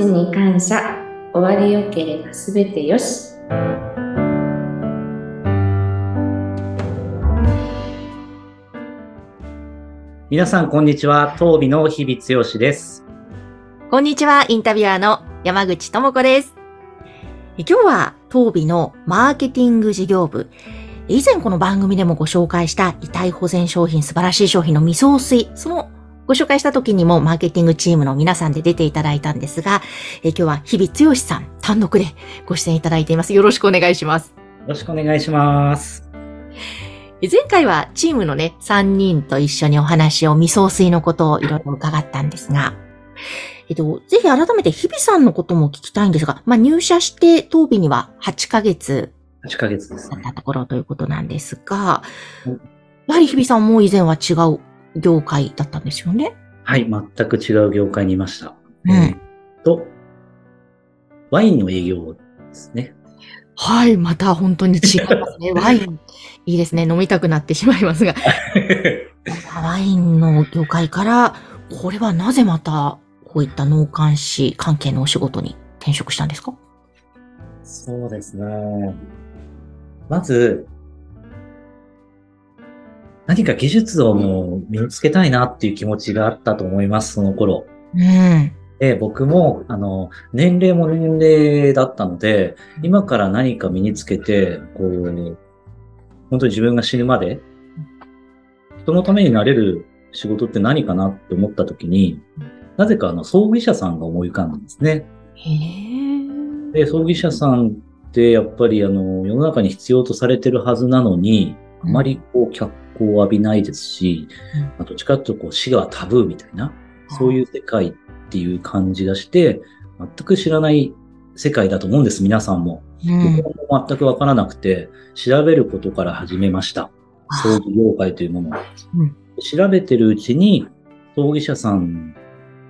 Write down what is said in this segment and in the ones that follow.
ちに感謝。終わりよければすべてよし。皆さん、こんにちは。当美の日々剛です。こんにちは、インタビュアーの山口智子です。え今日は、当美のマーケティング事業部。以前この番組でもご紹介した遺体保全商品、素晴らしい商品の未送水。そのご紹介した時にもマーケティングチームの皆さんで出ていただいたんですが、え今日は日々剛さん単独でご出演いただいています。よろしくお願いします。よろしくお願いします。え前回はチームのね、3人と一緒にお話を未送水のことをいろいろ伺ったんですが、えっと、ぜひ改めて日々さんのことも聞きたいんですが、まあ、入社して当日には8ヶ月8ヶ月ですねだっ。たところということなんですがうん、やはり日々さんも以前は違う業界だったんですよね。はい、全く違う業界にいました。うんと、ワインの営業ですね。はい、また本当に違いますね。ワイン、いいですね。飲みたくなってしまいますが。ワインの業界から、これはなぜまた、こういった農監視関係のお仕事に転職したんですか？そうですね。まず、何か技術をもう身につけたいなっていう気持ちがあったと思います、その頃。うん。で、僕も、あの、年齢も年齢だったので、今から何か身につけて、こう、本当に自分が死ぬまで、人のためになれる仕事って何かなって思った時に、なぜかあの、葬儀社さんが思い浮かんだんですね。へえ。で、葬儀社さんってやっぱりあの、世の中に必要とされてるはずなのに、あまりこう、脚光を浴びないですし、うんまあどっちかというとこう死がタブーみたいな、そういう世界っていう感じがして、全く知らない世界だと思うんです、皆さんも。うん。僕も全くわからなくて、調べることから始めました。葬儀業界というものを。うん調べてるうちに、葬儀社さん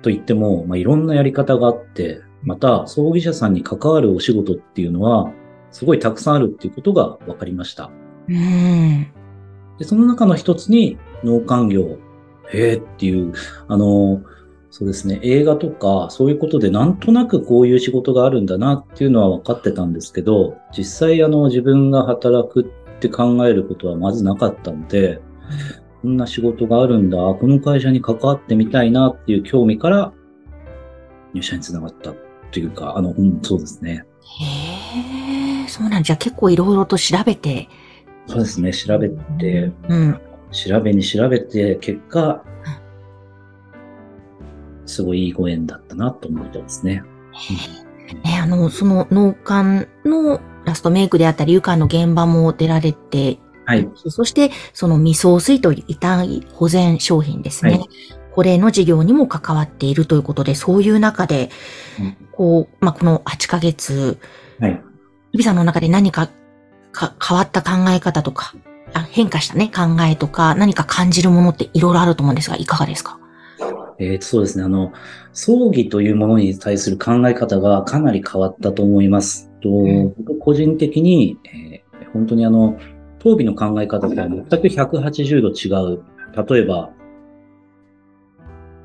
といっても、まあ、いろんなやり方があって、また、葬儀社さんに関わるお仕事っていうのは、すごいたくさんあるっていうことが分かりました。うん。で、その中の一つに農環業、へえっていう、あの、そうですね、映画とかそういうことでなんとなくこういう仕事があるんだなっていうのは分かってたんですけど、実際あの自分が働くって考えることはまずなかったので、こんな仕事があるんだ、この会社に関わってみたいなっていう興味から入社につながったっていうか、あの、うん、そうですね。へえ。そうなんじゃ、結構いろいろと調べて。そうですね、調べて、うん。調べに調べて、結果、すごいいいご縁だったなと思ってますね。ね、あの、その農家のラストメイクであったり、床の現場も出られて、はい。そして、その未送水という遺体保全商品ですね。はいこれの事業にも関わっているということで、そういう中で、うんこう、まあ、この8ヶ月、はい。日比さんの中で何かか変わった考え方とか、あ変化したね、考えとか、何か感じるものっていろいろあると思うんですが、いかがですか？えーと、そうですね。あの、葬儀というものに対する考え方がかなり変わったと思います。とん僕個人的に、えー本当にあの、当備の考え方とは全く180度違う。例えば、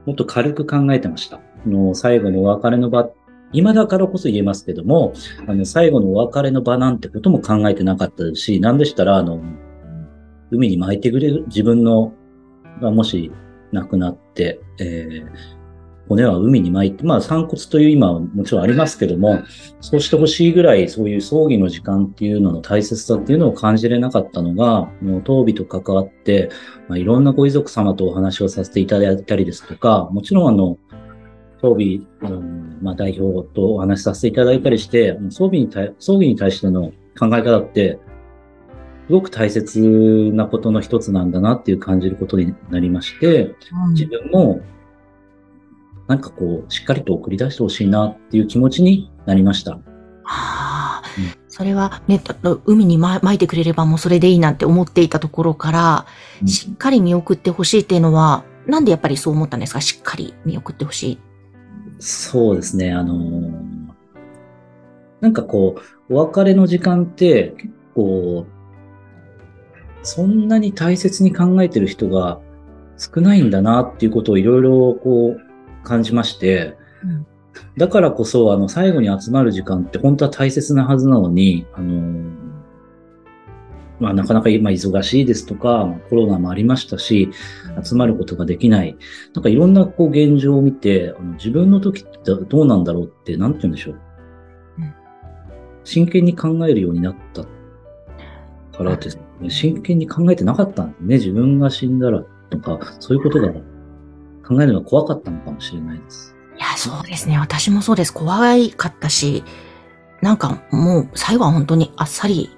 もっと軽く考えてました。あの最後のお別れの場、今だからこそ言えますけども、あの、最後のお別れの場なんてことも考えてなかったし、なんでしたら、あの、海に巻いてくれる自分の、がもし亡くなって、えー骨は海に巻いて、まあ散骨という今はもちろんありますけども、そうしてほしいぐらいそういう葬儀の時間っていうのの大切さっていうのを感じれなかったのが、もう当備と関わって、まあ、いろんなご遺族様とお話をさせていただいたりですとか、もちろんあの、当備、うんまあ、代表とお話しさせていただいたりして、あの葬儀に対、葬儀に対しての考え方って、すごく大切なことの一つなんだなっていう感じることになりまして、自分も、なんかこう、しっかりと送り出してほしいなっていう気持ちになりました。はあうん。それはね、だ海にま撒いてくれればもうそれでいいなんて思っていたところから、うん。しっかり見送ってほしいっていうのは、なんでやっぱりそう思ったんですか？しっかり見送ってほしい。そうですね、あのーなんかこう、お別れの時間って結構、そんなに大切に考えてる人が少ないんだなっていうことをいろいろこう感じまして、うん。だからこそ、あの、最後に集まる時間って本当は大切なはずなのに、あの、まあ、なかなか今忙しいですとか、コロナもありましたし、集まることができない。なんかいろんなこう現状を見て、あの自分の時ってどうなんだろうって、なんて言うんでしょう？真剣に考えるようになったからですね、真剣に考えてなかったんですね。自分が死んだらとか、そういうことが考えるのが怖かったのかもしれないです。いや、そうですね。私もそうです。怖かったし、なんかもう最後は本当にあっさり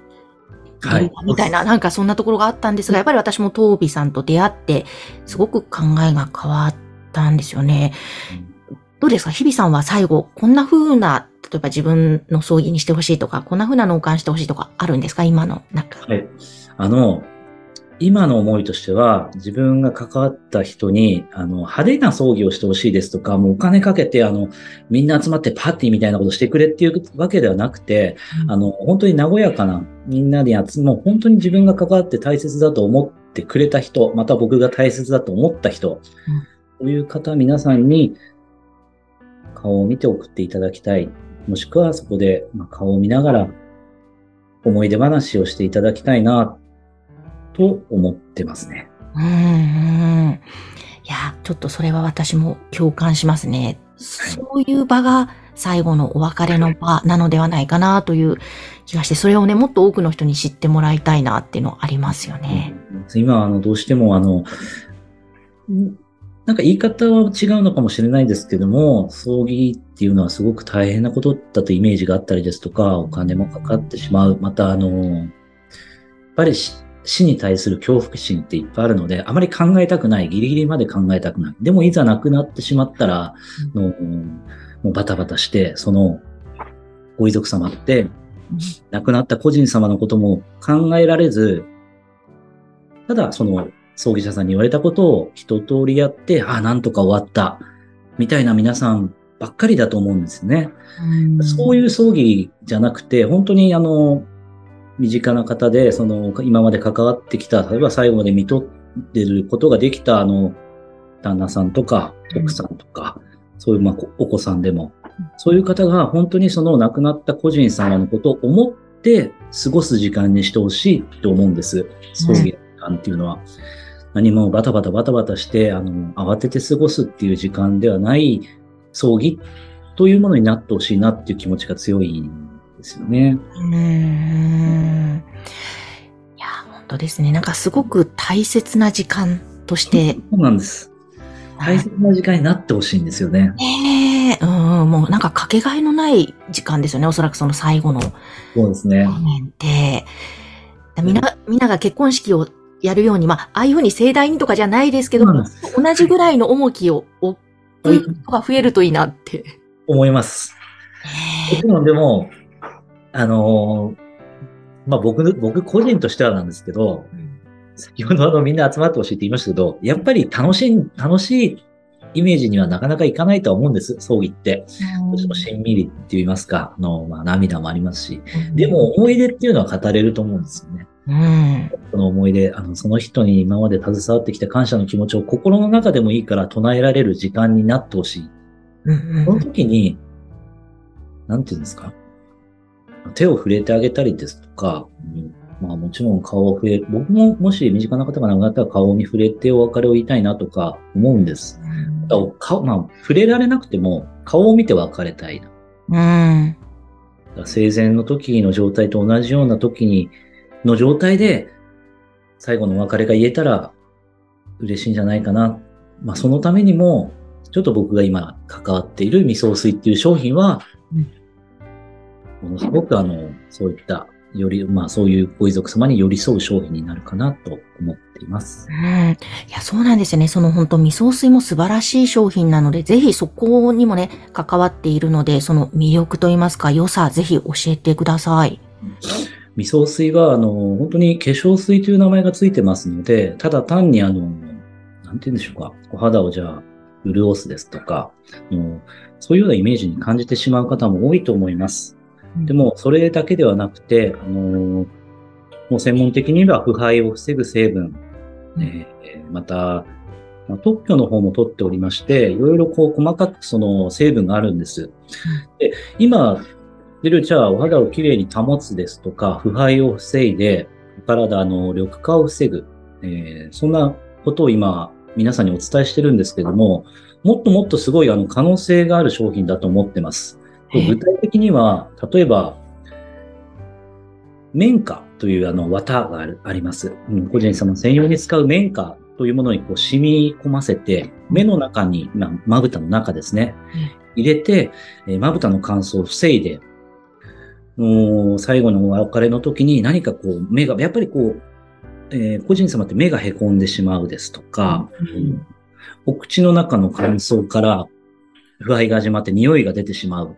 はい。みたいな、なんかそんなところがあったんですが、やっぱり私もトービさんと出会って、すごく考えが変わったんですよね。どうですか？日比さんは最後、こんな風な、例えば自分の葬儀にしてほしいとか、こんな風な納棺してほしいとかあるんですか？今の中。はい。あの、今の思いとしては、自分が関わった人に、あの、派手な葬儀をしてほしいですとか、もうお金かけて、あの、みんな集まってパーティーみたいなことしてくれっていうわけではなくて、うん、あの、本当に和やかな、みんなで集もう本当に自分が関わって大切だと思ってくれた人、また僕が大切だと思った人、うん、そういう方、皆さんに顔を見て送っていただきたい。もしくはそこで顔を見ながら思い出話をしていただきたいな、と思ってますね。うんうん。いや、ちょっとそれは私も共感しますね。そういう場が最後のお別れの場なのではないかなという気がして、それをね、もっと多くの人に知ってもらいたいなっていうのありますよね。今、あの、どうしても、あの、なんか言い方は違うのかもしれないですけども、葬儀っていうのはすごく大変なことだとイメージがあったりですとか、お金もかかってしまう。また、あの、やっぱり死に対する恐怖心っていっぱいあるので、あまり考えたくない、ギリギリまで考えたくない。でもいざ亡くなってしまったら、のもうバタバタして、そのご遺族様って、亡くなった個人様のことも考えられず、ただその葬儀社さんに言われたことを一通りやって、ああ、なんとか終わった、みたいな皆さんばっかりだと思うんですね。うそういう葬儀じゃなくて、本当にあの、身近な方で、その、今まで関わってきた、例えば最後まで見とってることができた、あの、旦那さんとか、奥さんとか、うん、そういう、まあ、お子さんでも、そういう方が本当にその亡くなった個人様のことを思って過ごす時間にしてほしいと思うんです。葬儀の時間っていうのは。何もバタバタバタバタして、あの、慌てて過ごすっていう時間ではない葬儀というものになってほしいなっていう気持ちが強いですよね。うん。いや、本当ですね。なんかすごく大切な時間として。そうなんです。大切な時間になってほしいんですよね。ええー、うん、もうなんかかけがえのない時間ですよね。おそらくその最後の。そうですね。場面って。みんな、みんなが結婚式をやるように、まあ、ああいうふうに盛大にとかじゃないですけど、同じぐらいの重きを置く人が増えるといいなって。思います。もちろんでも、あのー、まあ僕、僕個人としてはなんですけど、先ほどあのみんな集まってほしいって言いましたけど、やっぱり楽しい、楽しいイメージにはなかなかいかないとは思うんです、葬儀って。どうしてもしんみりって言いますか、の、まあ涙もありますし。でも思い出っていうのは語れると思うんですよね。うん、その思い出、あの、その人に今まで携わってきた感謝の気持ちを心の中でもいいから唱えられる時間になってほしい。うんその時に、なんていうんですか？手を触れてあげたりですとか、うんまあもちろん顔を触れ、僕ももし身近な方が亡くなったら顔に触れてお別れを言いたいなとか思うんです。うん、顔まあ、触れられなくても顔を見て別れたいな。うん、生前の時の状態と同じような時に、の状態で最後のお別れが言えたら嬉しいんじゃないかな。まあそのためにも、ちょっと僕が今関わっている味噌水っていう商品は、ものすごくあの、そういった、より、まあそういうご遺族様に寄り添う商品になるかなと思っています。うん。いや、そうなんですよね。その本当味噌水も素晴らしい商品なので、ぜひそこにもね、関わっているので、その魅力といいますか、良さ、ぜひ教えてください。味噌水は、あの、本当に化粧水という名前がついてますので、ただ単にあの、なんて言うんでしょうか、お肌をじゃあ、潤すですとか、そういうようなイメージに感じてしまう方も多いと思います。でも、それだけではなくて、あのもう専門的には腐敗を防ぐ成分、えー、また、まあ、特許の方も取っておりまして、いろいろこう細かくその成分があるんです。で、今、出るじゃあお肌をきれいに保つですとか、腐敗を防いで、お体の緑化を防ぐ、えーそんなことを今、皆さんにお伝えしてるんですけども、もっともっとすごいあの可能性がある商品だと思ってます。で具体的には、例えば、綿花というあの綿があるあります。うん個人様専用に使う綿花というものにこう染み込ませて、目の中に、まあまぶたの中ですね、入れて、えーまぶたの乾燥を防いで、最後のお別れの時に何かこう目が、やっぱりこう、えー個人様って目が凹んでしまうですとか、うんお口の中の乾燥から腐敗が始まって匂いが出てしまう。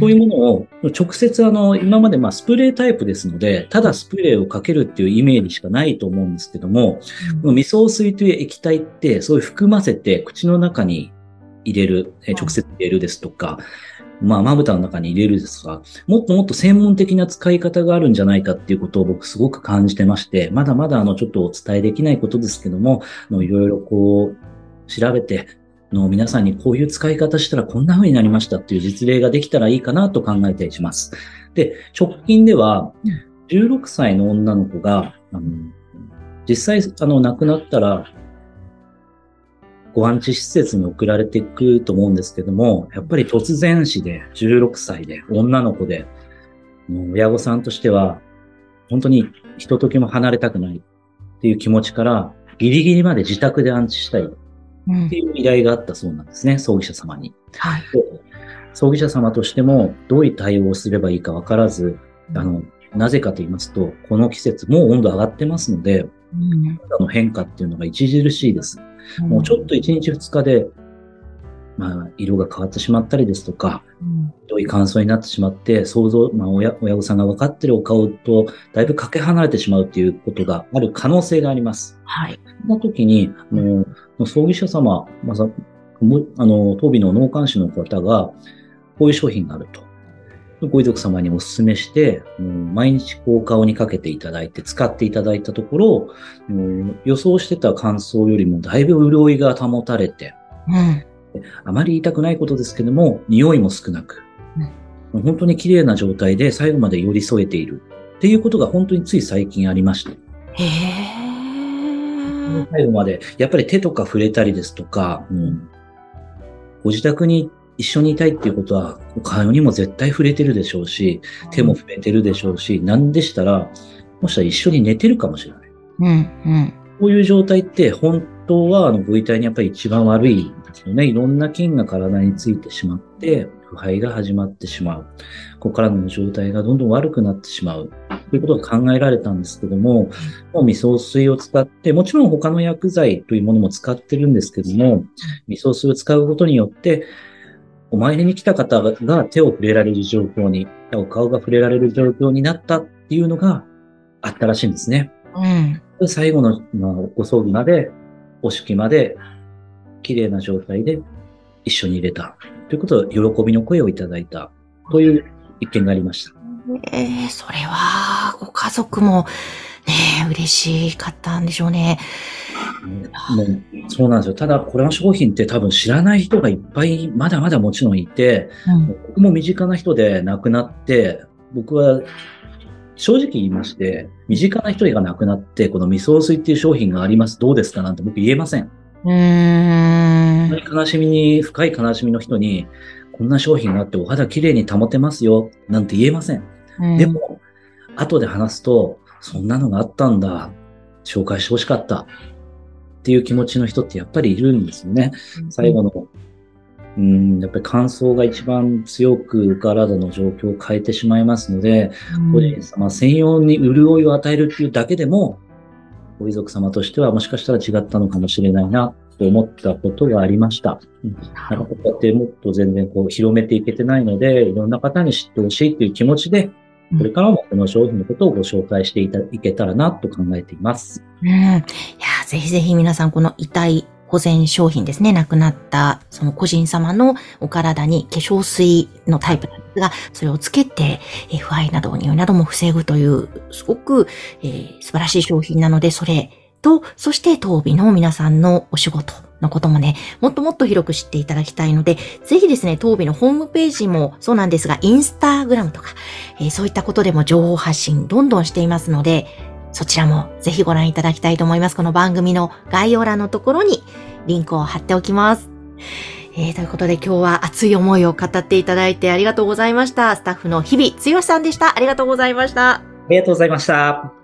そういうものを直接あの、今までまあスプレータイプですので、ただスプレーをかけるっていうイメージしかないと思うんですけども、この味噌水という液体ってそういう含ませて口の中に入れる、えー直接入れるですとか、まあ、まぶたの中に入れるですとか、もっともっと専門的な使い方があるんじゃないかっていうことを僕すごく感じてまして、まだまだあの、ちょっとお伝えできないことですけども、いろいろこう、調べて、あの皆さんにこういう使い方したらこんな風になりましたっていう実例ができたらいいかなと考えたりします。で、直近では、16歳の女の子が、あの実際、あの、亡くなったら、ご安置施設に送られていくと思うんですけども、やっぱり突然死で、16歳で、女の子で、親御さんとしては、本当にひとときも離れたくないっていう気持ちから、ギリギリまで自宅で安置したいっうんていう依頼があったそうなんですね、葬儀社様に。はい。で葬儀社様としても、どういう対応をすればいいかわからず、あの、なぜかと言いますと、この季節、もう温度上がってますので、うん肌の変化っていうのが著しいです。もうちょっと1日2日で、まあ、色が変わってしまったりですとか、うんひどい乾燥になってしまって、想像、まあ、親、親御さんが分かってるお顔と、だいぶかけ離れてしまうっていうことがある可能性があります。はい。そんな時に、あの、葬儀社様、まさ、もあの、当備の農幹士の方が、こういう商品があると。ご遺族様にお勧めして、うん毎日こう顔にかけていただいて、使っていただいたところ、うん予想してた乾燥よりもだいぶ潤いが保たれて、うん。あまり言いたくないことですけども、匂いも少なく、本当に綺麗な状態で最後まで寄り添えているっていうことが本当につい最近ありました。へえ。最後まで、やっぱり手とか触れたりですとか、うんご自宅に一緒にいたいっていうことは、お顔にも絶対触れてるでしょうし、手も触れてるでしょうし、なんでしたら、もしかしたら一緒に寝てるかもしれない。うん。うん。こういう状態って本当はあのご遺体にやっぱり一番悪いね。いろんな菌が体についてしまって、腐敗が始まってしまう。ここからの状態がどんどん悪くなってしまう。ということが考えられたんですけども、もう味噌水を使って、もちろん他の薬剤というものも使ってるんですけども、味噌水を使うことによって、お参りに来た方が手を触れられる状況に、お顔が触れられる状況になったっていうのがあったらしいんですね。うん。最後の、まあ、ご葬儀まで、お式まで、綺麗な状態で一緒に入れた。ということで、喜びの声をいただいた。という一件がありました。ええそれは、ご家族も、ねえ、嬉しかったんでしょうね。もうそうなんですよ。ただ、これの商品って多分知らない人がいっぱい、まだまだもちろんいて、うん。僕も身近な人で亡くなって、僕は正直言いまして、身近な人が亡くなって、この味噌水っていう商品があります。どうですかなんて僕言えません。うーん。悲しみに、深い悲しみの人に、こんな商品があってお肌綺麗に保てますよ、なんて言えません。うんで、も、後で話すと、そんなのがあったんだ、紹介してほしかった、っていう気持ちの人ってやっぱりいるんですよね。最後の、うん、やっぱり乾燥が一番強く体の状況を変えてしまいますので、うん個人様専用に潤いを与えるっていうだけでも、ご遺族様としてはもしかしたら違ったのかもしれないなと思ったことがありました。うんなんかこうやってもっと全然こう広めていけてないので、いろんな方に知ってほしいという気持ちで、これからもこの商品のことをご紹介していたいけたらなと考えています。うん。いや、ぜひぜひ皆さんこの遺体保全商品ですね、亡くなったその個人様のお体に化粧水のタイプなんですが、それをつけて、えー腐敗など、匂いなども防ぐという、すごく、えー素晴らしい商品なので、それと、そして当美の皆さんのお仕事のこともね、もっともっと広く知っていただきたいので、ぜひですね、当美のホームページもそうなんですが、インスタグラムとか、えーそういったことでも情報発信どんどんしていますので、そちらもぜひご覧いただきたいと思います。この番組の概要欄のところにリンクを貼っておきます。えー、ということで今日は熱い思いを語っていただいてありがとうございました。スタッフの日々剛さんでした。ありがとうございました。ありがとうございました。